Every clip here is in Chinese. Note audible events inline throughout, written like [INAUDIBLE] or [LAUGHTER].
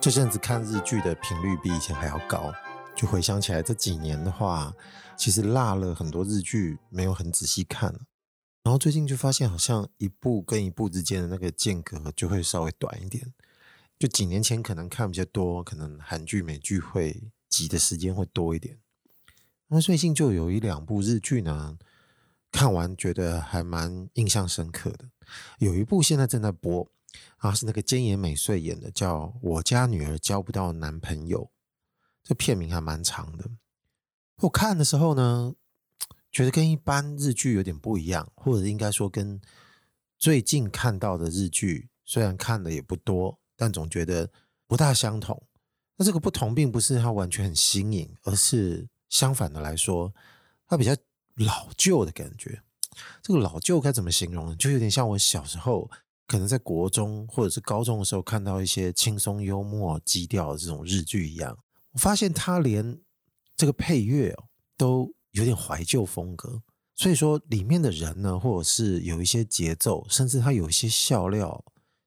这阵子看日剧的频率比以前还要高，就回想起来这几年的话，其实落了很多日剧，没有很仔细看。然后最近就发现，好像一部跟一部之间的那个间隔就会稍微短一点。就几年前可能看比较多，可能韩剧、美剧会挤的时间会多一点。那最近就有一两部日剧呢，看完觉得还蛮印象深刻的。有一部现在正在播。啊，是那个菅野美穗演的，叫《我家女儿交不到男朋友》。这片名还蛮长的。我看的时候呢，觉得跟一般日剧有点不一样，或者应该说跟最近看到的日剧，虽然看的也不多，但总觉得不大相同。那这个不同，并不是它完全很新颖，而是相反的来说，它比较老旧的感觉。这个老旧该怎么形容呢？就有点像我小时候。可能在国中或者是高中的时候看到一些轻松幽默、基调的这种日剧一样，我发现他连这个配乐都有点怀旧风格，所以说里面的人呢，或者是有一些节奏，甚至他有一些笑料，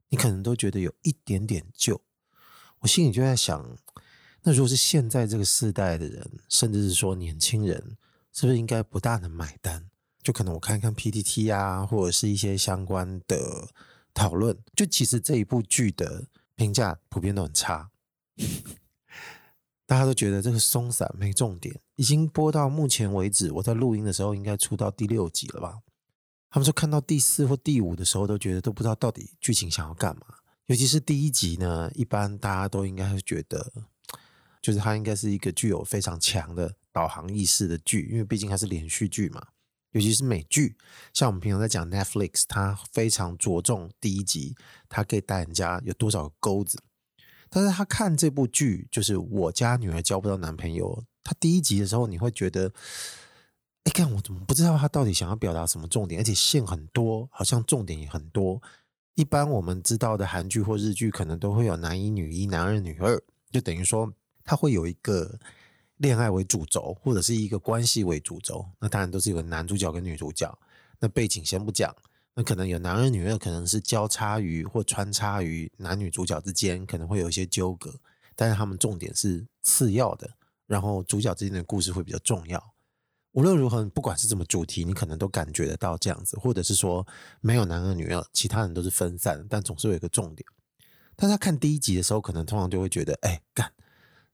你可能都觉得有一点点旧。我心里就在想，那如果是现在这个世代的人，甚至是说年轻人，是不是应该不大能买单？就可能我看一看 PPT 啊，或者是一些相关的。讨论就其实这一部剧的评价普遍都很差，大家都觉得这个松散没重点，已经播到目前为止，我在录音的时候应该出到第六集了吧？他们说看到第四或第五的时候都觉得都不知道到底剧情想要干嘛，尤其是第一集呢，一般大家都应该会觉得，就是它应该是一个具有非常强的导航意识的剧，因为毕竟它是连续剧嘛。尤其是美剧，像我们平常在讲 Netflix，它非常着重第一集，它可以带人家有多少个钩子。但是他看这部剧，就是我家女儿交不到男朋友，他第一集的时候，你会觉得，哎，看我怎么不知道他到底想要表达什么重点？而且线很多，好像重点也很多。一般我们知道的韩剧或日剧，可能都会有男一女一、男二女二，就等于说他会有一个。恋爱为主轴，或者是一个关系为主轴，那当然都是有个男主角跟女主角。那背景先不讲，那可能有男二女二，可能是交叉于或穿插于男女主角之间，可能会有一些纠葛。但是他们重点是次要的，然后主角之间的故事会比较重要。无论如何，不管是什么主题，你可能都感觉得到这样子，或者是说没有男二女二，其他人都是分散，但总是有一个重点。大家看第一集的时候，可能通常就会觉得，哎，干。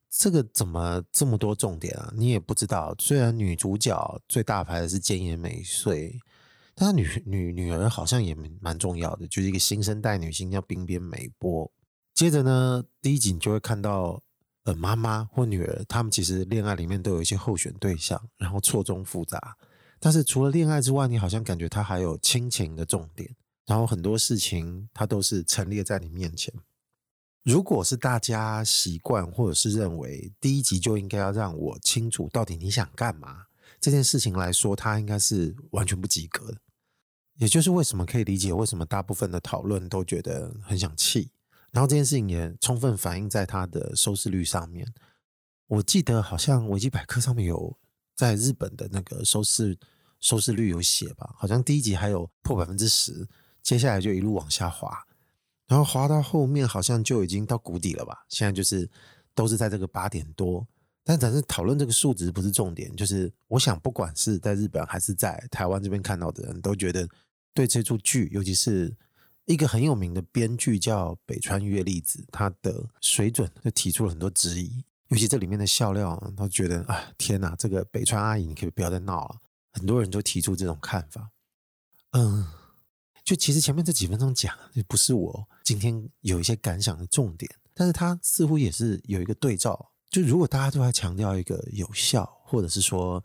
这个怎么这么多重点啊？你也不知道。虽然女主角最大牌的是菅野美穗，但女女女儿好像也蛮重要的，就是一个新生代女星叫冰边美波。接着呢，第一集你就会看到，呃，妈妈或女儿，他们其实恋爱里面都有一些候选对象，然后错综复杂。但是除了恋爱之外，你好像感觉她还有亲情的重点，然后很多事情她都是陈列在你面前。如果是大家习惯或者是认为第一集就应该要让我清楚到底你想干嘛这件事情来说，它应该是完全不及格的。也就是为什么可以理解为什么大部分的讨论都觉得很想气，然后这件事情也充分反映在它的收视率上面。我记得好像维基百科上面有在日本的那个收视收视率有写吧，好像第一集还有破百分之十，接下来就一路往下滑。然后滑到后面好像就已经到谷底了吧？现在就是都是在这个八点多，但咱是讨论这个数值不是重点，就是我想不管是在日本还是在台湾这边看到的人都觉得对这出剧，尤其是一个很有名的编剧叫北川悦吏子，他的水准就提出了很多质疑，尤其这里面的笑料，都觉得啊天哪，这个北川阿姨你可以不要再闹了，很多人都提出这种看法，嗯。就其实前面这几分钟讲，就不是我今天有一些感想的重点，但是它似乎也是有一个对照。就如果大家都在强调一个有效，或者是说，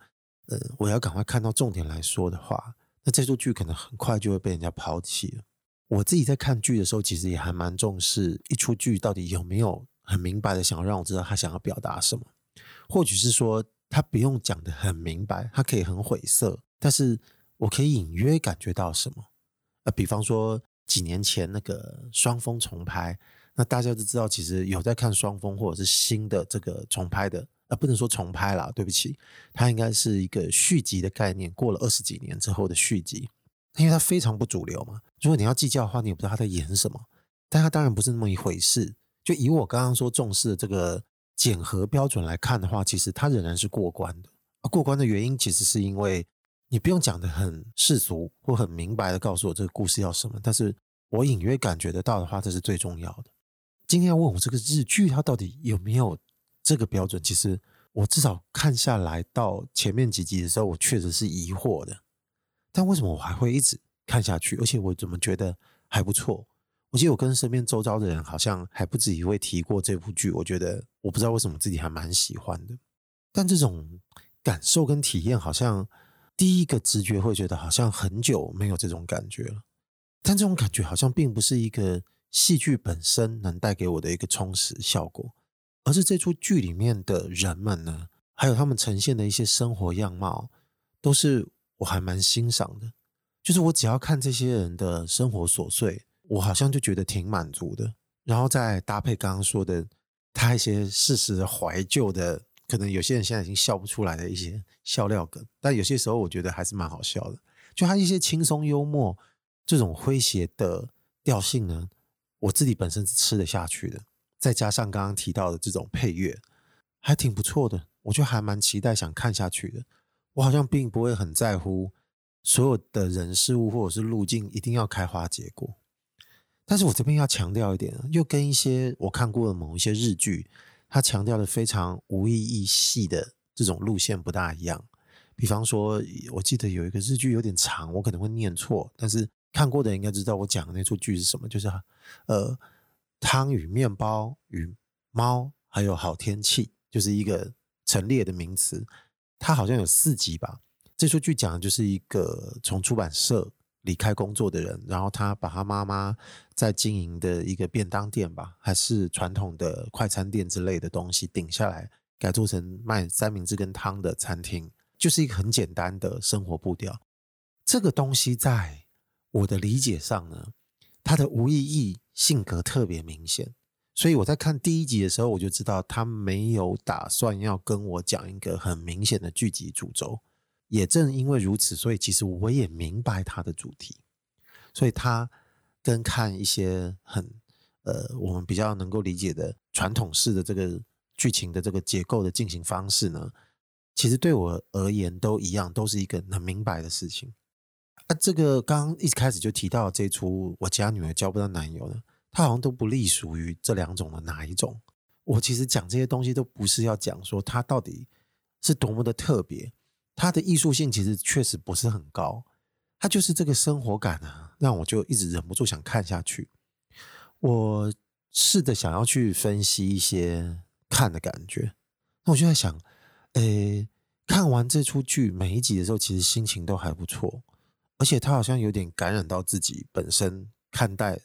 呃，我要赶快看到重点来说的话，那这出剧可能很快就会被人家抛弃了。我自己在看剧的时候，其实也还蛮重视一出剧到底有没有很明白的想要让我知道他想要表达什么，或许是说他不用讲的很明白，他可以很晦涩，但是我可以隐约感觉到什么。呃，比方说几年前那个双峰重拍，那大家都知道，其实有在看双峰或者是新的这个重拍的，呃，不能说重拍啦，对不起，它应该是一个续集的概念，过了二十几年之后的续集，因为它非常不主流嘛。如果你要计较的话，你也不知道他在演什么，但它当然不是那么一回事。就以我刚刚说重视的这个检核标准来看的话，其实它仍然是过关的。过关的原因，其实是因为你不用讲得很世俗或很明白的告诉我这个故事要什么，但是我隐约感觉得到的话，这是最重要的。今天要问我这个日剧它到底有没有这个标准？其实我至少看下来到前面几集的时候，我确实是疑惑的。但为什么我还会一直看下去？而且我怎么觉得还不错？我记得我跟身边周遭的人好像还不止一位提过这部剧，我觉得我不知道为什么自己还蛮喜欢的。但这种感受跟体验，好像第一个直觉会觉得好像很久没有这种感觉了。但这种感觉好像并不是一个戏剧本身能带给我的一个充实效果，而是这出剧里面的人们呢，还有他们呈现的一些生活样貌，都是我还蛮欣赏的。就是我只要看这些人的生活琐碎。我好像就觉得挺满足的，然后再搭配刚刚说的他一些事实的怀旧的，可能有些人现在已经笑不出来的一些笑料梗，但有些时候我觉得还是蛮好笑的。就他一些轻松幽默这种诙谐的调性呢，我自己本身是吃得下去的，再加上刚刚提到的这种配乐，还挺不错的，我就还蛮期待想看下去的。我好像并不会很在乎所有的人事物或者是路径一定要开花结果。但是我这边要强调一点，又跟一些我看过的某一些日剧，它强调的非常无意义系的这种路线不大一样。比方说，我记得有一个日剧有点长，我可能会念错，但是看过的人应该知道我讲的那出剧是什么，就是呃，汤与面包与猫还有好天气，就是一个陈列的名词。它好像有四集吧。这出剧讲的就是一个从出版社。离开工作的人，然后他把他妈妈在经营的一个便当店吧，还是传统的快餐店之类的东西顶下来，改做成卖三明治跟汤的餐厅，就是一个很简单的生活步调。这个东西在我的理解上呢，它的无意义性格特别明显，所以我在看第一集的时候，我就知道他没有打算要跟我讲一个很明显的剧集主轴。也正因为如此，所以其实我也明白他的主题，所以他跟看一些很呃我们比较能够理解的传统式的这个剧情的这个结构的进行方式呢，其实对我而言都一样，都是一个很明白的事情。啊，这个刚刚一开始就提到这出我家女儿交不到男友呢，她好像都不隶属于这两种的哪一种。我其实讲这些东西都不是要讲说她到底是多么的特别。她的艺术性其实确实不是很高，它就是这个生活感啊，让我就一直忍不住想看下去。我试着想要去分析一些看的感觉，那我就在想，诶，看完这出剧每一集的时候，其实心情都还不错，而且他好像有点感染到自己本身看待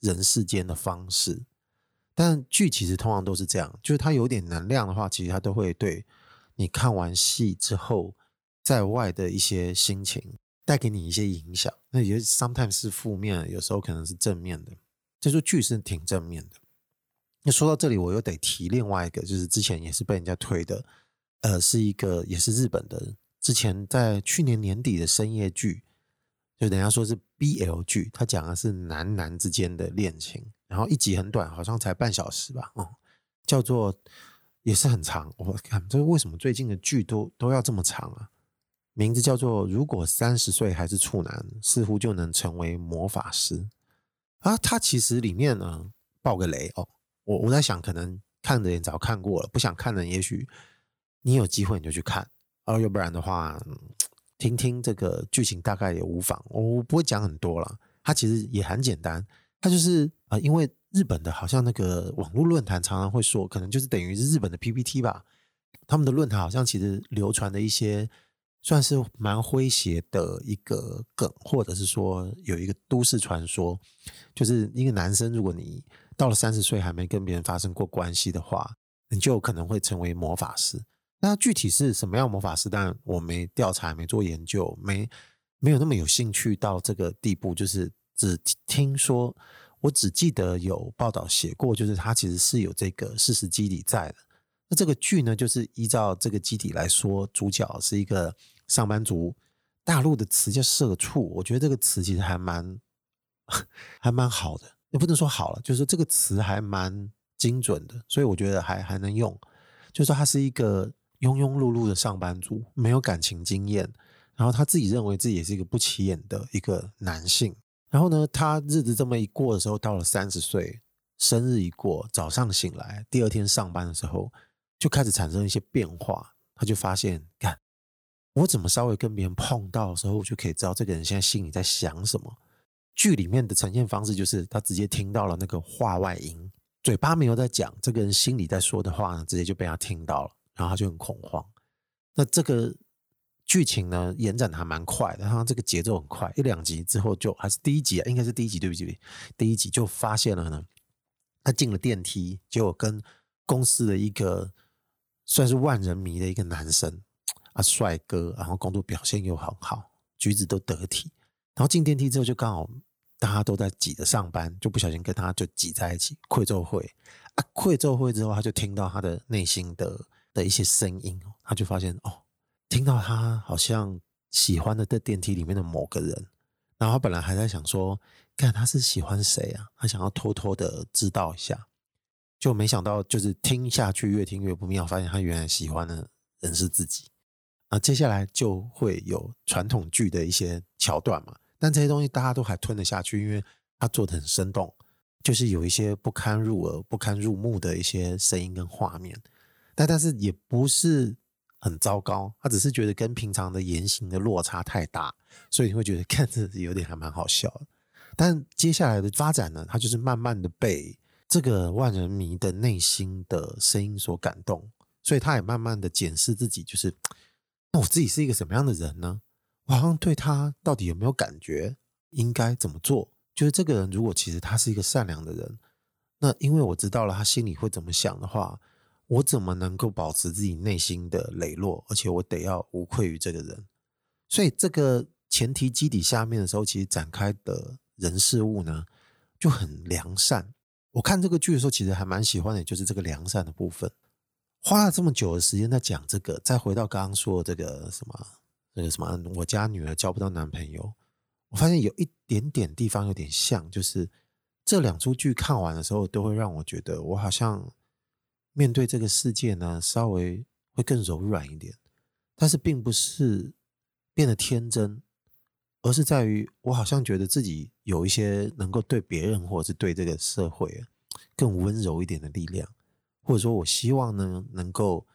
人世间的方式。但剧其实通常都是这样，就是他有点能量的话，其实他都会对你看完戏之后。在外的一些心情带给你一些影响，那也 sometimes 是负面，有时候可能是正面的。这出剧是挺正面的。那说到这里，我又得提另外一个，就是之前也是被人家推的，呃，是一个也是日本的，之前在去年年底的深夜剧，就等下说是 BL 剧，它讲的是男男之间的恋情，然后一集很短，好像才半小时吧，哦、叫做也是很长。我看这个为什么最近的剧都都要这么长啊？名字叫做“如果三十岁还是处男，似乎就能成为魔法师”啊！他其实里面呢，爆个雷哦。我我在想，可能看的人早看过了，不想看的，也许你有机会你就去看，而要不然的话，听听这个剧情大概也无妨。我不会讲很多了，它其实也很简单。它就是啊、呃，因为日本的好像那个网络论坛常常会说，可能就是等于是日本的 PPT 吧。他们的论坛好像其实流传的一些。算是蛮诙谐的一个梗，或者是说有一个都市传说，就是一个男生，如果你到了三十岁还没跟别人发生过关系的话，你就有可能会成为魔法师。那具体是什么样魔法师？当然我没调查，没做研究，没没有那么有兴趣到这个地步，就是只听说，我只记得有报道写过，就是他其实是有这个事实基底在的。那这个剧呢，就是依照这个基底来说，主角是一个上班族。大陆的词叫“社畜”，我觉得这个词其实还蛮 [LAUGHS] 还蛮好的，也不能说好了，就是这个词还蛮精准的，所以我觉得还还能用。就是说他是一个庸庸碌碌的上班族，没有感情经验，然后他自己认为自己也是一个不起眼的一个男性。然后呢，他日子这么一过的时候，到了三十岁，生日一过，早上醒来，第二天上班的时候，就开始产生一些变化。他就发现，看。我怎么稍微跟别人碰到的时候，我就可以知道这个人现在心里在想什么。剧里面的呈现方式就是他直接听到了那个话外音，嘴巴没有在讲，这个人心里在说的话呢，直接就被他听到了，然后他就很恐慌。那这个剧情呢，延展还蛮快的，然后这个节奏很快，一两集之后就还是第一集啊，应该是第一集，对不起，第一集就发现了呢，他进了电梯，结果跟公司的一个算是万人迷的一个男生。啊，帅哥，然后工作表现又很好，举止都得体。然后进电梯之后，就刚好大家都在挤着上班，就不小心跟他就挤在一起，愧奏会啊，愧奏会之后，他就听到他的内心的的一些声音，他就发现哦，听到他好像喜欢的在电梯里面的某个人。然后他本来还在想说，看他是喜欢谁啊？他想要偷偷的知道一下，就没想到就是听下去越听越不妙，发现他原来喜欢的人是自己。啊，接下来就会有传统剧的一些桥段嘛，但这些东西大家都还吞得下去，因为他做的很生动，就是有一些不堪入耳、不堪入目的一些声音跟画面，但但是也不是很糟糕，他只是觉得跟平常的言行的落差太大，所以你会觉得 [LAUGHS] 看着有点还蛮好笑。但接下来的发展呢，他就是慢慢的被这个万人迷的内心的声音所感动，所以他也慢慢的检视自己，就是。那我自己是一个什么样的人呢？我好像对他到底有没有感觉？应该怎么做？就是这个人如果其实他是一个善良的人，那因为我知道了他心里会怎么想的话，我怎么能够保持自己内心的磊落？而且我得要无愧于这个人。所以这个前提基底下面的时候，其实展开的人事物呢就很良善。我看这个剧的时候，其实还蛮喜欢的，就是这个良善的部分。花了这么久的时间在讲这个，再回到刚刚说的这个什么，那个什么，我家女儿交不到男朋友，我发现有一点点地方有点像，就是这两出剧看完的时候，都会让我觉得我好像面对这个世界呢，稍微会更柔软一点，但是并不是变得天真，而是在于我好像觉得自己有一些能够对别人或者是对这个社会更温柔一点的力量。或者说我希望呢，能够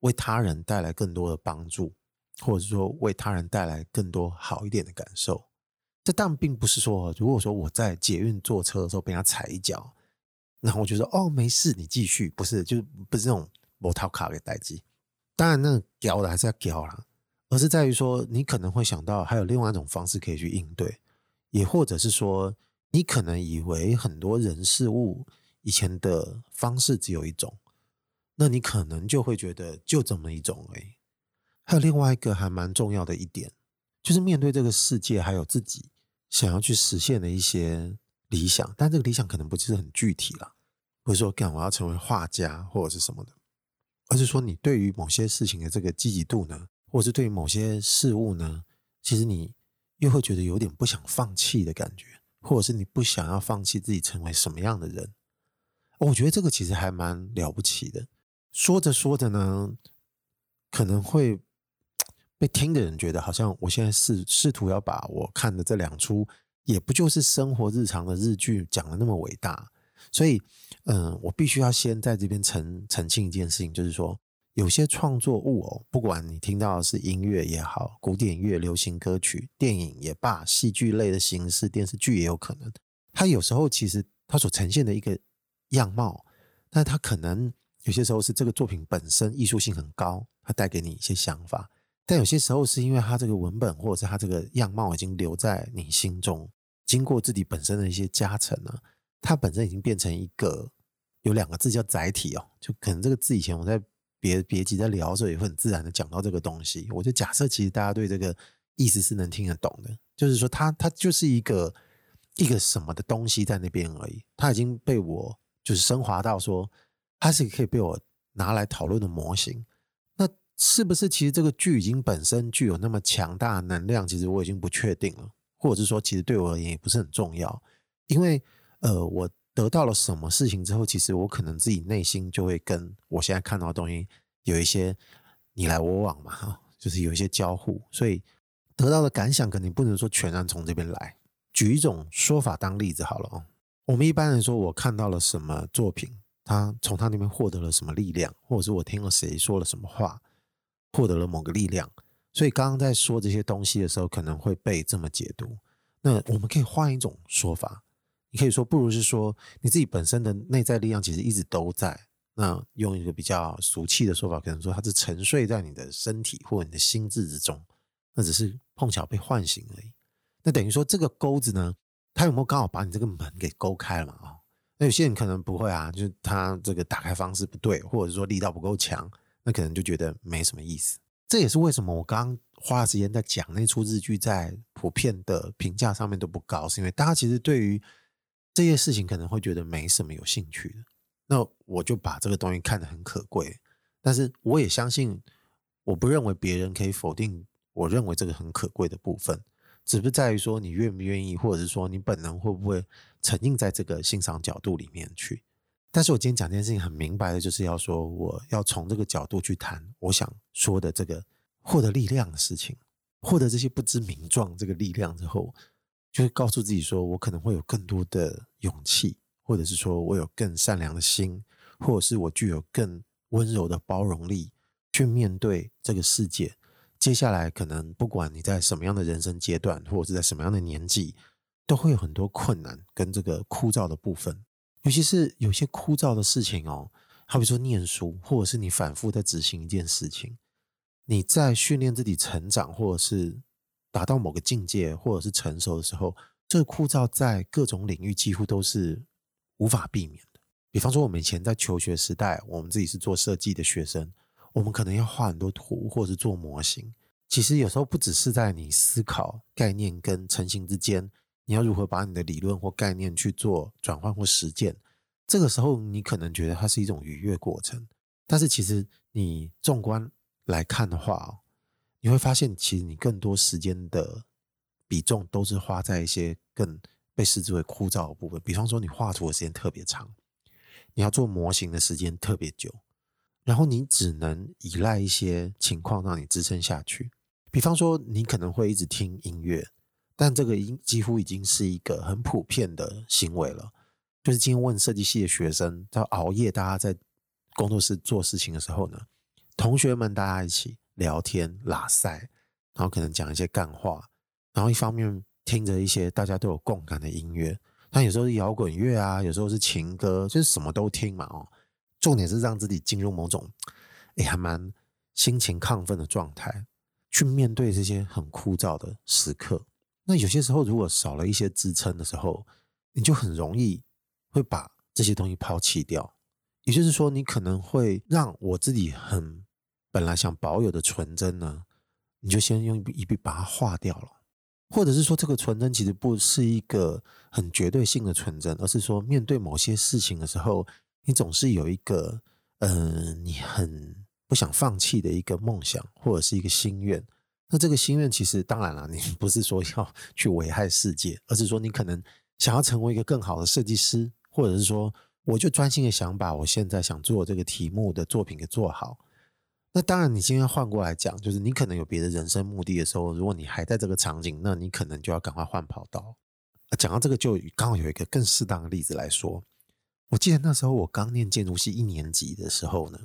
为他人带来更多的帮助，或者是说为他人带来更多好一点的感受。这但并不是说，如果说我在捷运坐车的时候被他踩一脚，然后我就说哦没事，你继续，不是，就是不是那种摩托卡给代志。当然，那屌的还是要屌啦，而是在于说，你可能会想到还有另外一种方式可以去应对，也或者是说，你可能以为很多人事物。以前的方式只有一种，那你可能就会觉得就这么一种而已。还有另外一个还蛮重要的一点，就是面对这个世界，还有自己想要去实现的一些理想，但这个理想可能不是很具体啦，不是说干我要成为画家或者是什么的，而是说你对于某些事情的这个积极度呢，或者是对于某些事物呢，其实你又会觉得有点不想放弃的感觉，或者是你不想要放弃自己成为什么样的人。我觉得这个其实还蛮了不起的。说着说着呢，可能会被听的人觉得好像我现在试试图要把我看的这两出，也不就是生活日常的日剧讲的那么伟大。所以，嗯，我必须要先在这边澄澄清一件事情，就是说，有些创作物哦，不管你听到的是音乐也好，古典乐、流行歌曲、电影也罢，戏剧类的形式、电视剧也有可能，它有时候其实它所呈现的一个。样貌，但它可能有些时候是这个作品本身艺术性很高，它带给你一些想法；但有些时候是因为它这个文本或者是它这个样貌已经留在你心中，经过自己本身的一些加成呢，它本身已经变成一个有两个字叫载体哦，就可能这个字以前我在别别集在聊的时候也会很自然的讲到这个东西。我就假设其实大家对这个意思是能听得懂的，就是说它它就是一个一个什么的东西在那边而已，它已经被我就是升华到说，它是可以被我拿来讨论的模型。是不是其实这个剧已经本身具有那么强大的能量？其实我已经不确定了，或者是说，其实对我而言也不是很重要，因为呃，我得到了什么事情之后，其实我可能自己内心就会跟我现在看到的东西有一些你来我往嘛，哈，就是有一些交互，所以得到的感想肯定不能说全然从这边来。举一种说法当例子好了哦，我们一般人说，我看到了什么作品，他从他那边获得了什么力量，或者是我听了谁说了什么话，获得了某个力量。所以刚刚在说这些东西的时候，可能会被这么解读。那我们可以换一种说法，你可以说，不如是说你自己本身的内在力量其实一直都在。那用一个比较俗气的说法，可能说它是沉睡在你的身体或你的心智之中，那只是碰巧被唤醒而已。那等于说这个钩子呢，它有没有刚好把你这个门给勾开了嘛？啊，那有些人可能不会啊，就是他这个打开方式不对，或者说力道不够强，那可能就觉得没什么意思。这也是为什么我刚刚花了时间在讲那出日剧，在普遍的评价上面都不高，是因为大家其实对于这些事情可能会觉得没什么有兴趣的。那我就把这个东西看得很可贵，但是我也相信，我不认为别人可以否定我认为这个很可贵的部分。只是在于说你愿不愿意，或者是说你本能会不会沉浸在这个欣赏角度里面去。但是我今天讲这件事情很明白的，就是要说我要从这个角度去谈我想说的这个获得力量的事情，获得这些不知名状这个力量之后，就会告诉自己说我可能会有更多的勇气，或者是说我有更善良的心，或者是我具有更温柔的包容力去面对这个世界。接下来，可能不管你在什么样的人生阶段，或者是在什么样的年纪，都会有很多困难跟这个枯燥的部分。尤其是有些枯燥的事情哦，好比说念书，或者是你反复在执行一件事情，你在训练自己成长，或者是达到某个境界，或者是成熟的时候，这个枯燥在各种领域几乎都是无法避免的。比方说，我们以前在求学时代，我们自己是做设计的学生。我们可能要画很多图，或者是做模型。其实有时候不只是在你思考概念跟成型之间，你要如何把你的理论或概念去做转换或实践。这个时候你可能觉得它是一种愉悦过程，但是其实你纵观来看的话，你会发现其实你更多时间的比重都是花在一些更被视之为枯燥的部分。比方说，你画图的时间特别长，你要做模型的时间特别久。然后你只能依赖一些情况让你支撑下去，比方说你可能会一直听音乐，但这个已经几乎已经是一个很普遍的行为了。就是今天问设计系的学生，在熬夜，大家在工作室做事情的时候呢，同学们大家一起聊天拉塞，然后可能讲一些干话，然后一方面听着一些大家都有共感的音乐，但有时候是摇滚乐啊，有时候是情歌，就是什么都听嘛哦。重点是让自己进入某种，哎，还蛮心情亢奋的状态，去面对这些很枯燥的时刻。那有些时候，如果少了一些支撑的时候，你就很容易会把这些东西抛弃掉。也就是说，你可能会让我自己很本来想保有的纯真呢，你就先用一笔一笔把它化掉了。或者是说，这个纯真其实不是一个很绝对性的纯真，而是说，面对某些事情的时候。你总是有一个，呃，你很不想放弃的一个梦想，或者是一个心愿。那这个心愿其实当然了，你 [LAUGHS] 不是说要去危害世界，而是说你可能想要成为一个更好的设计师，或者是说，我就专心的想把我现在想做这个题目的作品给做好。那当然，你今天换过来讲，就是你可能有别的人生目的的时候，如果你还在这个场景，那你可能就要赶快换跑道。讲到这个，就刚好有一个更适当的例子来说。我记得那时候我刚念建筑系一年级的时候呢，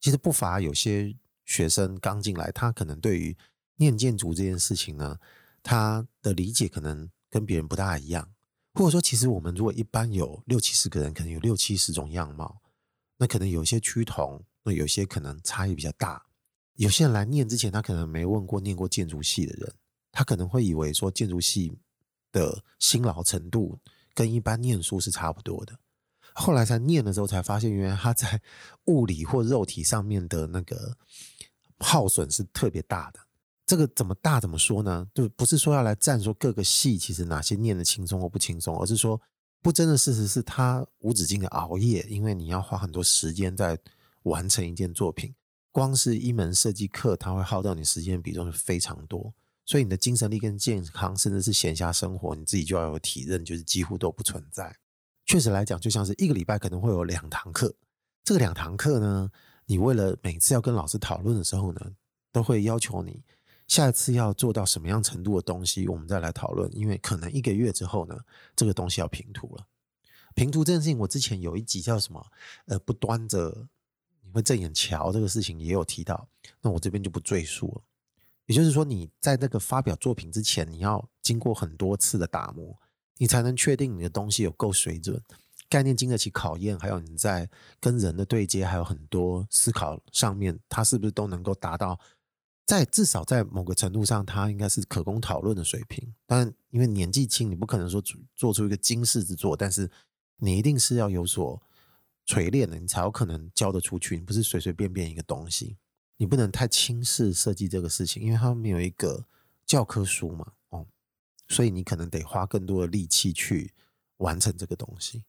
其实不乏有些学生刚进来，他可能对于念建筑这件事情呢，他的理解可能跟别人不大一样，或者说，其实我们如果一般有六七十个人，可能有六七十种样貌，那可能有些趋同，那有些可能差异比较大。有些人来念之前，他可能没问过念过建筑系的人，他可能会以为说建筑系的辛劳程度跟一般念书是差不多的。后来才念的时候，才发现原来他在物理或肉体上面的那个耗损是特别大的。这个怎么大怎么说呢？就不是说要来赞说各个系其实哪些念得轻松或不轻松，而是说不争的事实是他无止境的熬夜，因为你要花很多时间在完成一件作品。光是一门设计课，他会耗掉你时间比重是非常多，所以你的精神力跟健康，甚至是闲暇生活，你自己就要有体认，就是几乎都不存在。确实来讲，就像是一个礼拜可能会有两堂课，这个两堂课呢，你为了每次要跟老师讨论的时候呢，都会要求你。下一次要做到什么样程度的东西，我们再来讨论。因为可能一个月之后呢，这个东西要平图了。平图这件事情，我之前有一集叫什么？呃，不端着你会正眼瞧这个事情也有提到。那我这边就不赘述了。也就是说，你在那个发表作品之前，你要经过很多次的打磨，你才能确定你的东西有够水准，概念经得起考验，还有你在跟人的对接，还有很多思考上面，它是不是都能够达到。在至少在某个程度上，它应该是可供讨论的水平。但因为年纪轻，你不可能说做出一个惊世之作，但是你一定是要有所锤炼的，你才有可能交得出去。你不是随随便便一个东西，你不能太轻视设计这个事情，因为他没有一个教科书嘛，哦，所以你可能得花更多的力气去完成这个东西。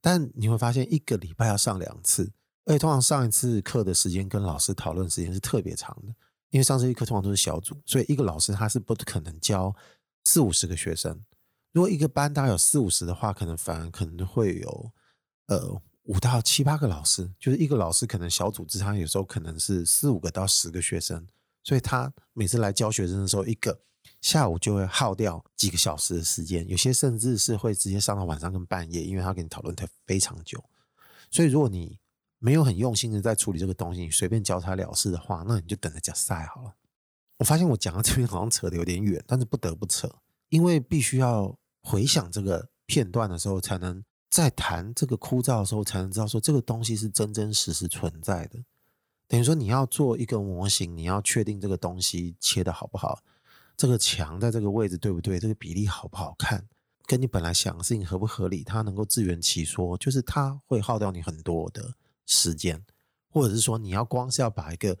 但你会发现，一个礼拜要上两次，而且通常上一次课的时间跟老师讨论时间是特别长的。因为上这一课通常都是小组，所以一个老师他是不可能教四五十个学生。如果一个班大概有四五十的话，可能反而可能会有呃五到七八个老师，就是一个老师可能小组之他有时候可能是四五个到十个学生，所以他每次来教学生的时候，一个下午就会耗掉几个小时的时间，有些甚至是会直接上到晚上跟半夜，因为他跟你讨论的非常久。所以如果你没有很用心的在处理这个东西，你随便交差了事的话，那你就等着加赛好了。我发现我讲到这边好像扯得有点远，但是不得不扯，因为必须要回想这个片段的时候，才能在谈这个枯燥的时候，才能知道说这个东西是真真实实存在的。等于说你要做一个模型，你要确定这个东西切得好不好，这个墙在这个位置对不对，这个比例好不好看，跟你本来想的事情合不合理，它能够自圆其说，就是它会耗掉你很多的。时间，或者是说，你要光是要把一个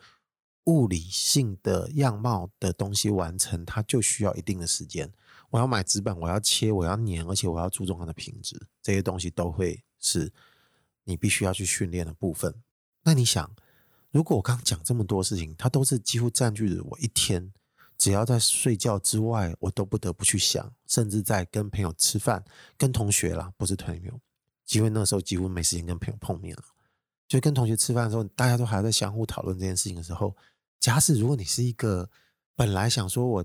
物理性的样貌的东西完成，它就需要一定的时间。我要买纸板，我要切，我要粘，而且我要注重它的品质，这些东西都会是你必须要去训练的部分。那你想，如果我刚刚讲这么多事情，它都是几乎占据着我一天，只要在睡觉之外，我都不得不去想，甚至在跟朋友吃饭、跟同学啦，不是朋友，因为那时候几乎没时间跟朋友碰面了。就跟同学吃饭的时候，大家都还在相互讨论这件事情的时候，假使如果你是一个本来想说我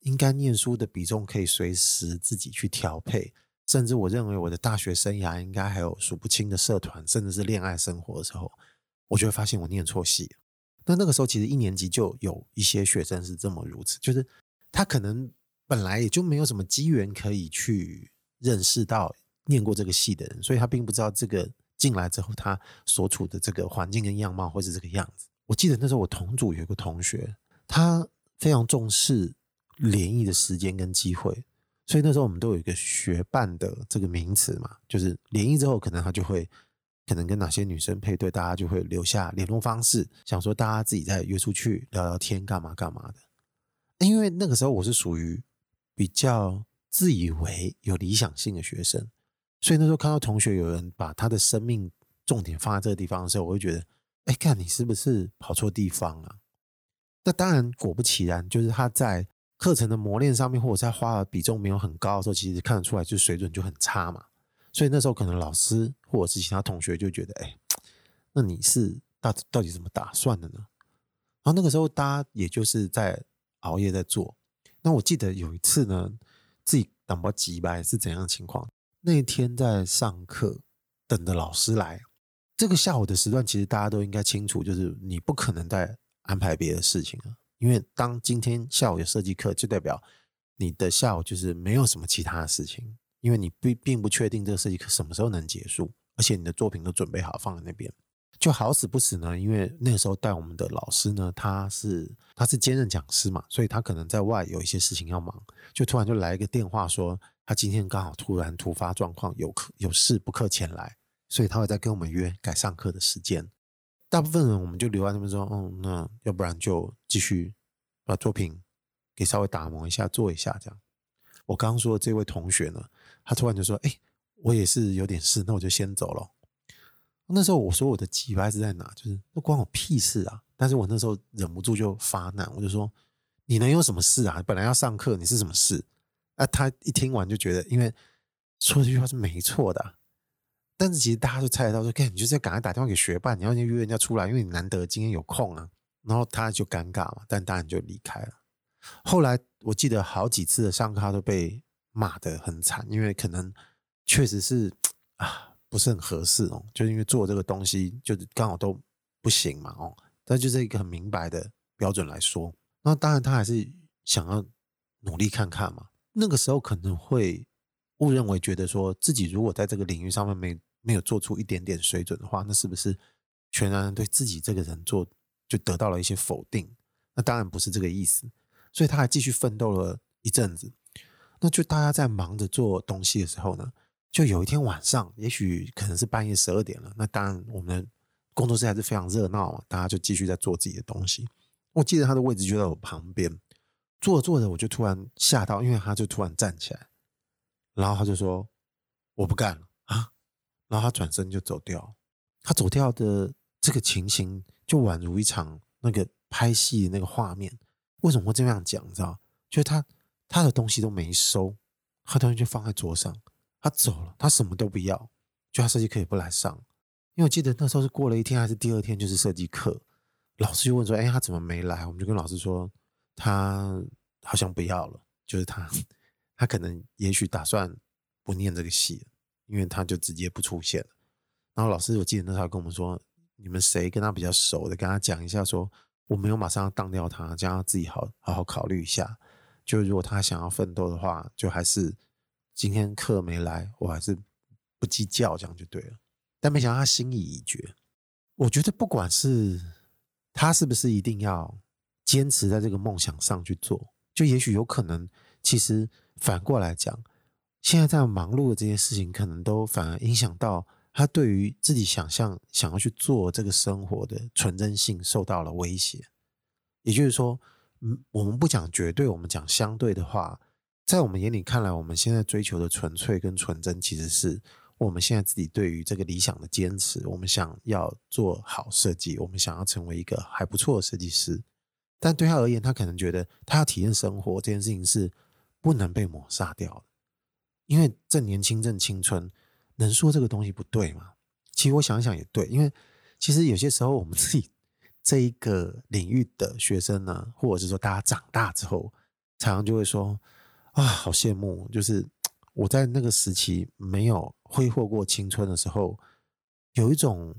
应该念书的比重可以随时自己去调配，甚至我认为我的大学生涯应该还有数不清的社团，甚至是恋爱生活的时候，我就会发现我念错系。那那个时候其实一年级就有一些学生是这么如此，就是他可能本来也就没有什么机缘可以去认识到念过这个系的人，所以他并不知道这个。进来之后，他所处的这个环境跟样貌会是这个样子。我记得那时候我同组有一个同学，他非常重视联谊的时间跟机会，所以那时候我们都有一个学伴的这个名词嘛，就是联谊之后，可能他就会可能跟哪些女生配对，大家就会留下联络方式，想说大家自己再约出去聊聊天，干嘛干嘛的。因为那个时候我是属于比较自以为有理想性的学生。所以那时候看到同学有人把他的生命重点放在这个地方的时候，我会觉得，哎，看你是不是跑错地方啊？那当然，果不其然，就是他在课程的磨练上面，或者在花的比重没有很高的时候，其实看得出来，就水准就很差嘛。所以那时候可能老师或者是其他同学就觉得，哎，那你是到到底怎么打算的呢？然后那个时候大家也就是在熬夜在做。那我记得有一次呢，自己等不及吧，是怎样的情况？那天在上课，等着老师来。这个下午的时段，其实大家都应该清楚，就是你不可能再安排别的事情了。因为当今天下午有设计课，就代表你的下午就是没有什么其他的事情，因为你并并不确定这个设计课什么时候能结束，而且你的作品都准备好放在那边。就好死不死呢，因为那个时候带我们的老师呢，他是他是兼任讲师嘛，所以他可能在外有一些事情要忙，就突然就来一个电话说。他今天刚好突然突发状况，有课有事不克前来，所以他会再跟我们约改上课的时间。大部分人我们就留在那边说，嗯，那要不然就继续把作品给稍微打磨一下，做一下这样。我刚刚说的这位同学呢，他突然就说：“哎、我也是有点事，那我就先走了。”那时候我说我的机掰是在哪？就是那关我屁事啊！但是我那时候忍不住就发难，我就说：“你能有什么事啊？本来要上课，你是什么事？”啊，他一听完就觉得，因为说这句话是没错的、但是其实大家都猜得到说，说：“你就是赶快打电话给学伴，你要约人家出来，因为你难得今天有空啊。”然后他就尴尬嘛，但当然就离开了。后来我记得好几次的上课他都被骂得很惨，因为可能确实是啊。不是很合适哦，就是因为做这个东西，就刚好都不行嘛哦。但就是一个很明白的标准来说，那当然他还是想要努力看看嘛。那个时候可能会误认为觉得说自己如果在这个领域上面没没有做出一点点水准的话，那是不是全然对自己这个人做就得到了一些否定？那当然不是这个意思，所以他还继续奋斗了一阵子。那就大家在忙着做东西的时候呢，就有一天晚上，也许可能是半夜十二点了。那当然，我们工作室还是非常热闹，大家就继续在做自己的东西。我记得他的位置就在我旁边，做着做着，我就突然吓到，因为他就突然站起来，然后他就说：“我不干了啊！”然后他转身就走掉。他走掉的这个情形，就宛如一场那个拍戏的那个画面。为什么会这样讲？你知道？就是他他的东西都没收，他东西就放在桌上。他走了，他什么都不要，就他设计课也不来上，因为我记得那时候是过了一天还是第二天，就是设计课，老师就问说：“哎，他怎么没来？”我们就跟老师说：“他好像不要了，就是他，他可能也许打算不念这个戏，因为他就直接不出现了。”然后老师我记得那时候跟我们说：“你们谁跟他比较熟的，跟他讲一下，说我没有马上要当掉他，叫他自己好好好考虑一下。就如果他想要奋斗的话，就还是。”今天课没来，我还是不计较，这样就对了。但没想到他心意已决。我觉得不管是他是不是一定要坚持在这个梦想上去做，就也许有可能，其实反过来讲，现在在忙碌的这些事情，可能都反而影响到他对于自己想象想要去做这个生活的纯真性受到了威胁。也就是说，嗯，我们不讲绝对，我们讲相对的话。在我们眼里看来，我们现在追求的纯粹跟纯真，其实是我们现在自己对于这个理想的坚持。我们想要做好设计，我们想要成为一个还不错的设计师。但对他而言，他可能觉得他要体验生活这件事情是不能被抹杀掉的，因为正年轻正青春，能说这个东西不对吗？其实我想想也对，因为其实有些时候我们自己这一个领域的学生呢，或者是说大家长大之后，常常就会说。啊，好羡慕！就是我在那个时期没有挥霍过青春的时候，有一种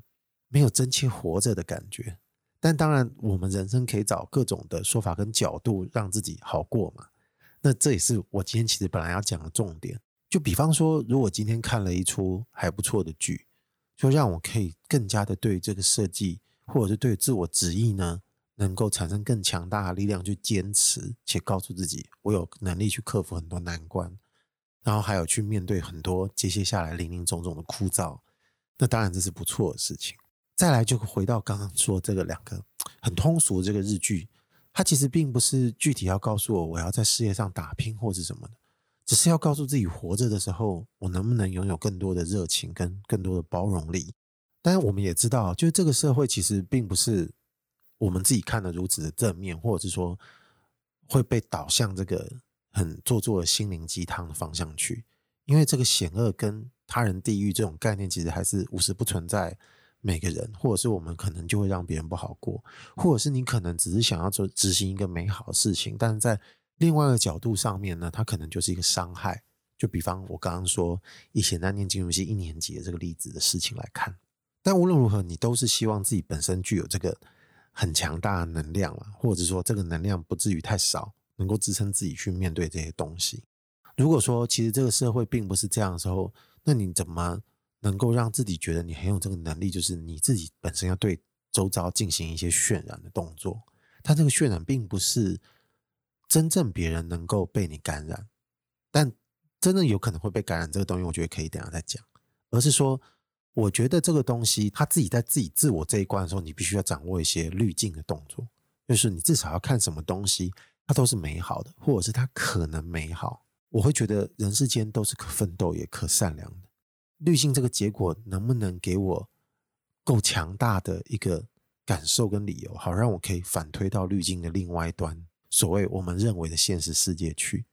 没有真切活着的感觉。但当然，我们人生可以找各种的说法跟角度让自己好过嘛。那这也是我今天其实本来要讲的重点。就比方说，如果今天看了一出还不错的剧，就让我可以更加的对这个设计，或者是对自我旨意呢，能够产生更强大的力量去坚持，且告诉自己我有能力去克服很多难关，然后还有去面对很多接接下来林林总总的枯燥，那当然这是不错的事情。再来就回到刚刚说这个两个很通俗的这个日剧，它其实并不是具体要告诉我我要在事业上打拼或是什么的，只是要告诉自己活着的时候，我能不能拥有更多的热情跟更多的包容力。但是我们也知道，就是这个社会其实并不是。我们自己看的如此的正面，或者是说会被导向这个很做作的心灵鸡汤的方向去，因为这个险恶跟他人地狱这种概念，其实还是无时不存在。每个人，或者是我们可能就会让别人不好过，或者是你可能只是想要做执行一个美好的事情，但是在另外一个角度上面呢，它可能就是一个伤害。就比方我刚刚说以前在念金融系一年级的这个例子的事情来看，但无论如何，你都是希望自己本身具有这个。很强大的能量了，或者说这个能量不至于太少，能够支撑自己去面对这些东西。如果说其实这个社会并不是这样的时候，那你怎么能够让自己觉得你很有这个能力？就是你自己本身要对周遭进行一些渲染的动作。它这个渲染并不是真正别人能够被你感染，但真正有可能会被感染这个东西，我觉得可以等下再讲，而是说。我觉得这个东西，他自己在自己自我这一关的时候，你必须要掌握一些滤镜的动作，就是你至少要看什么东西，它都是美好的，或者是它可能美好。我会觉得人世间都是可奋斗也可善良的。滤镜这个结果能不能给我够强大的一个感受跟理由，好让我可以反推到滤镜的另外一端，所谓我们认为的现实世界去，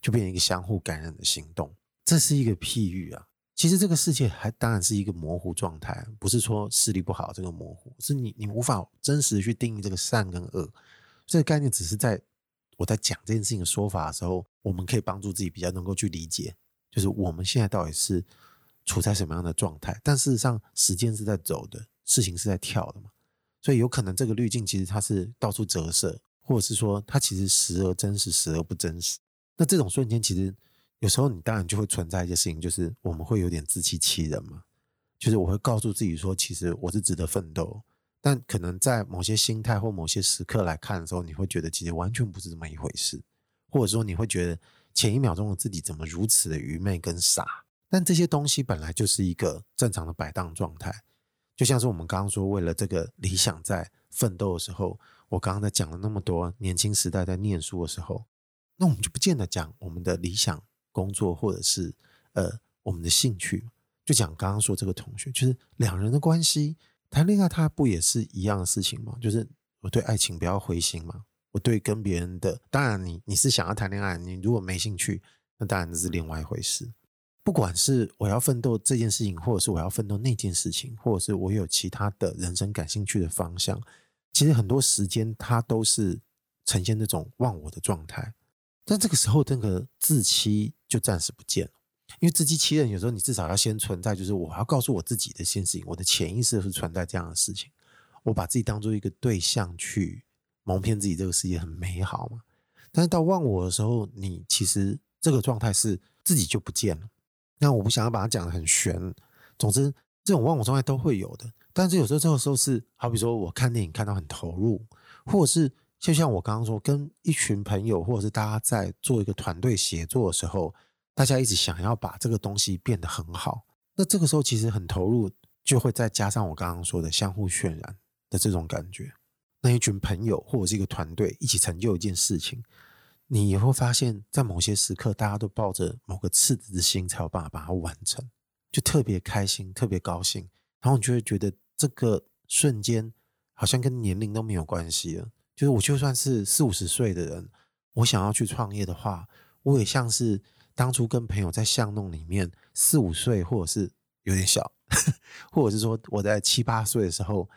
就变成一个相互感染的行动。这是一个譬喻啊。其实这个世界还当然是一个模糊状态，不是说视力不好这个模糊，是你你无法真实的去定义这个善跟恶。这个概念只是在我在讲这件事情的说法的时候，我们可以帮助自己比较能够去理解，就是我们现在到底是处在什么样的状态。但事实上，时间是在走的，事情是在跳的嘛，所以有可能这个滤镜其实它是到处折射，或者是说它其实时而真实，时而不真实。那这种瞬间其实。有时候你当然就会存在一些事情，就是我们会有点自欺欺人嘛。就是我会告诉自己说，其实我是值得奋斗，但可能在某些心态或某些时刻来看的时候，你会觉得其实完全不是这么一回事，或者说你会觉得前一秒钟的自己怎么如此的愚昧跟傻。但这些东西本来就是一个正常的摆荡状态，就像是我们刚刚说，为了这个理想在奋斗的时候，我刚刚在讲了那么多年轻时代在念书的时候，那我们就不见得讲我们的理想。工作或者是呃我们的兴趣，就讲刚刚说这个同学，就是两人的关系谈恋爱，他不也是一样的事情吗？就是我对爱情不要灰心嘛，我对跟别人的，当然你你是想要谈恋爱，你如果没兴趣，那当然这是另外一回事。不管是我要奋斗这件事情，或者是我要奋斗那件事情，或者是我有其他的人生感兴趣的方向，其实很多时间它都是呈现那种忘我的状态。但这个时候，那个自欺就暂时不见了，因为自欺欺人，有时候你至少要先存在，就是我要告诉我自己的一件事情，我的潜意识是存在这样的事情，我把自己当做一个对象去蒙骗自己，这个世界很美好嘛。但是到忘我的时候，你其实这个状态是自己就不见了。那我不想要把它讲得很玄，总之这种忘我状态都会有的。但是有时候这个时候是，好比说我看电影看到很投入，或者是。就像我刚刚说，跟一群朋友，或者是大家在做一个团队协作的时候，大家一直想要把这个东西变得很好。那这个时候其实很投入，就会再加上我刚刚说的相互渲染的这种感觉。那一群朋友或者是一个团队一起成就一件事情，你也会发现，在某些时刻，大家都抱着某个赤子之心，才有办法把它完成，就特别开心，特别高兴。然后你就会觉得这个瞬间好像跟年龄都没有关系了。就是我就算是四五十岁的人，我想要去创业的话，我也像是当初跟朋友在巷弄里面四五岁，或者是有点小，[LAUGHS] 或者是说我在七八岁的时候，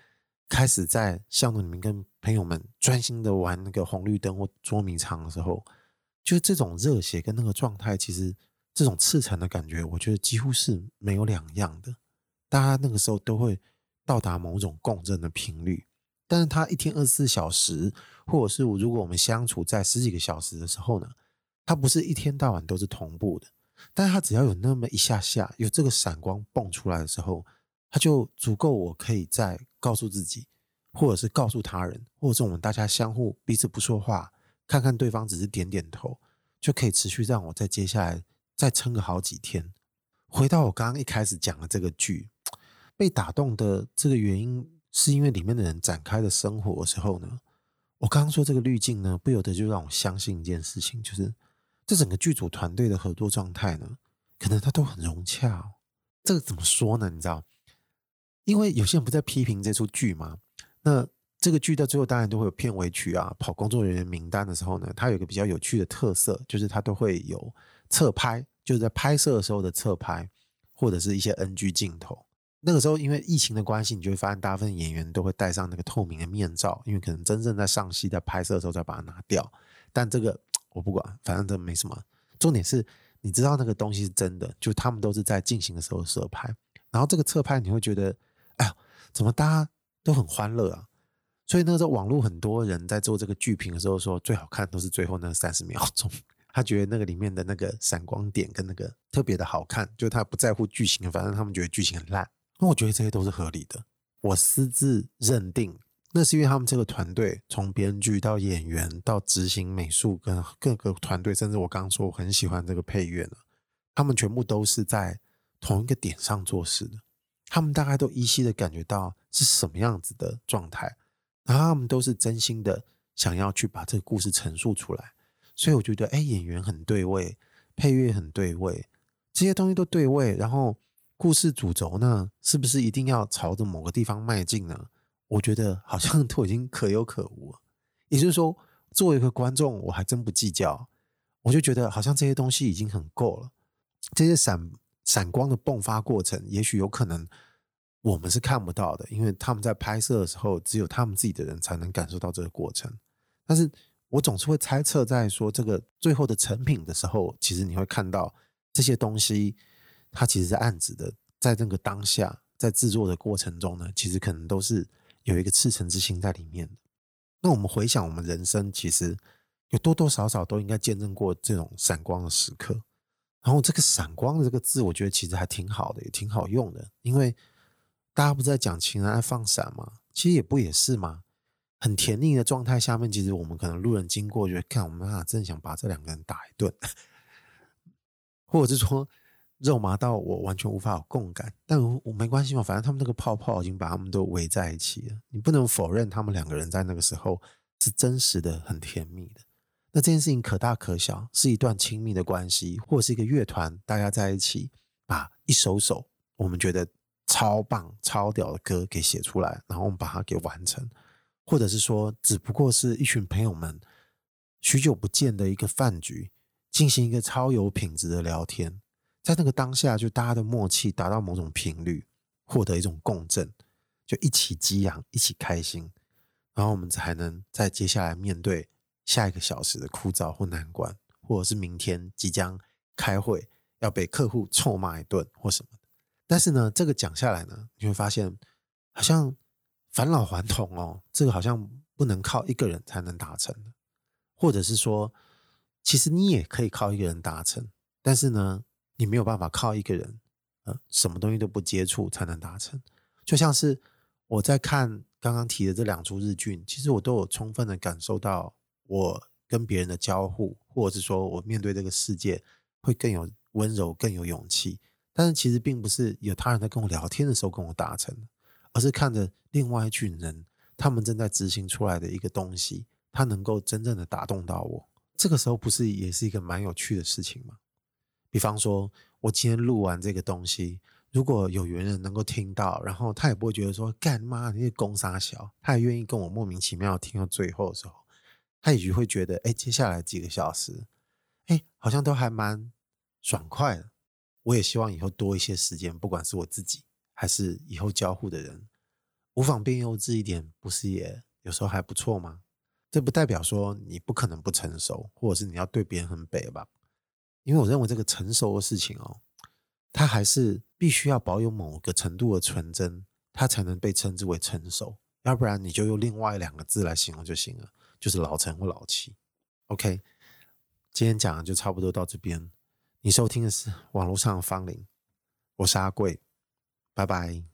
开始在巷弄里面跟朋友们专心的玩那个红绿灯或捉迷藏的时候，就这种热血跟那个状态，其实这种赤诚的感觉，我觉得几乎是没有两样的。大家那个时候都会到达某种共振的频率。但是他一天二十四小时，或者是如果我们相处在十几个小时的时候呢，他不是一天到晚都是同步的。但是他只要有那么一下下有这个闪光蹦出来的时候，他就足够我可以再告诉自己，或者是告诉他人，或者是我们大家相互彼此不说话，看看对方只是点点头，就可以持续让我在接下来再撑个好几天。回到我刚刚一开始讲的这个剧，被打动的这个原因。是因为里面的人展开的生活的时候呢，我刚刚说这个滤镜呢，不由得就让我相信一件事情，就是这整个剧组团队的合作状态呢，可能他都很融洽。这个怎么说呢？你知道，因为有些人不在批评这出剧嘛，那这个剧到最后当然都会有片尾曲啊，跑工作人员名单的时候呢，它有一个比较有趣的特色，就是它都会有侧拍，就是在拍摄的时候的侧拍，或者是一些 NG 镜头。那个时候，因为疫情的关系，你就会发现大部分演员都会戴上那个透明的面罩，因为可能真正在上戏、在拍摄的时候再把它拿掉。但这个我不管，反正这没什么。重点是，你知道那个东西是真的，就他们都是在进行的时候摄拍。然后这个侧拍，你会觉得，哎呀，怎么大家都很欢乐啊？所以那个时候，网络很多人在做这个剧评的时候说，最好看都是最后那三十秒钟。他觉得那个里面的那个闪光点跟那个特别的好看，就他不在乎剧情，反正他们觉得剧情很烂。那我觉得这些都是合理的。我私自认定，那是因为他们这个团队，从编剧到演员到执行美术跟各个团队，甚至我刚刚说我很喜欢这个配乐呢，他们全部都是在同一个点上做事的。他们大概都依稀的感觉到是什么样子的状态，然后他们都是真心的想要去把这个故事陈述出来。所以我觉得，哎，演员很对位，配乐很对位，这些东西都对位。然后故事主轴呢，是不是一定要朝着某个地方迈进呢？我觉得好像 [LAUGHS] 都已经可有可无。也就是说，作为一个观众，我还真不计较。我就觉得好像这些东西已经很够了。这些闪闪光的迸发过程，也许有可能我们是看不到的，因为他们在拍摄的时候，只有他们自己的人才能感受到这个过程。但是。我总是会猜测，在说这个最后的成品的时候，其实你会看到这些东西，它其实是暗指的，在那个当下，在制作的过程中呢，其实可能都是有一个赤诚之心在里面的。那我们回想，我们人生其实有多多少少都应该见证过这种闪光的时刻。然后这个“闪光”的这个字，我觉得其实还挺好的，也挺好用的，因为大家不是在讲情人爱放闪吗？其实也不也是吗？很甜腻的状态下面，其实我们可能路人经过，觉得看我们啊，真想把这两个人打一顿，[LAUGHS] 或者是说肉麻到我完全无法有共感。但我，没关系嘛，反正他们那个泡泡已经把他们都围在一起了，你不能否认他们两个人在那个时候是真实的、很甜蜜的。那这件事情可大可小，是一段亲密的关系，或者是一个乐团大家在一起把一首首我们觉得超棒、超屌的歌给写出来，然后我们把它给完成。或者是说，只不过是一群朋友们许久不见的一个饭局，进行一个超有品质的聊天，在那个当下，就大家的默契达到某种频率，获得一种共振，就一起激昂，一起开心，然后我们才能在接下来面对下一个小时的枯燥或难关，或者是明天即将开会要被客户臭骂一顿或什么。但是呢，这个讲下来呢，你会发现好像。返老还童哦，这个好像不能靠一个人才能达成的，或者是说，其实你也可以靠一个人达成，但是呢，你没有办法靠一个人，呃，什么东西都不接触才能达成。就像是我在看刚刚提的这两出日剧，其实我都有充分的感受到，我跟别人的交互，或者是说我面对这个世界会更有温柔、更有勇气。但是其实并不是有他人在跟我聊天的时候跟我达成。而是看着另外一群人，他们正在执行出来的一个东西，它能够真正的打动到我。这个时候不是也是一个蛮有趣的事情吗？比方说，我今天录完这个东西，如果有缘人能够听到，然后他也不会觉得说干妈你是公杀小，他也愿意跟我莫名其妙听到最后的时候，他也许会觉得，哎，接下来几个小时，哎，好像都还蛮爽快的。我也希望以后多一些时间，不管是我自己。还是以后交互的人，无妨变幼稚一点，不是也有时候还不错吗？这不代表说你不可能不成熟，或者是你要对别人很北吧？因为我认为这个成熟的事情哦，它还是必须要保有某个程度的纯真，它才能被称之为成熟。要不然你就用另外两个字来形容就行了，就是老成或老气。OK，今天讲的就差不多到这边。你收听的是网络上的芳龄，我是阿贵。拜拜。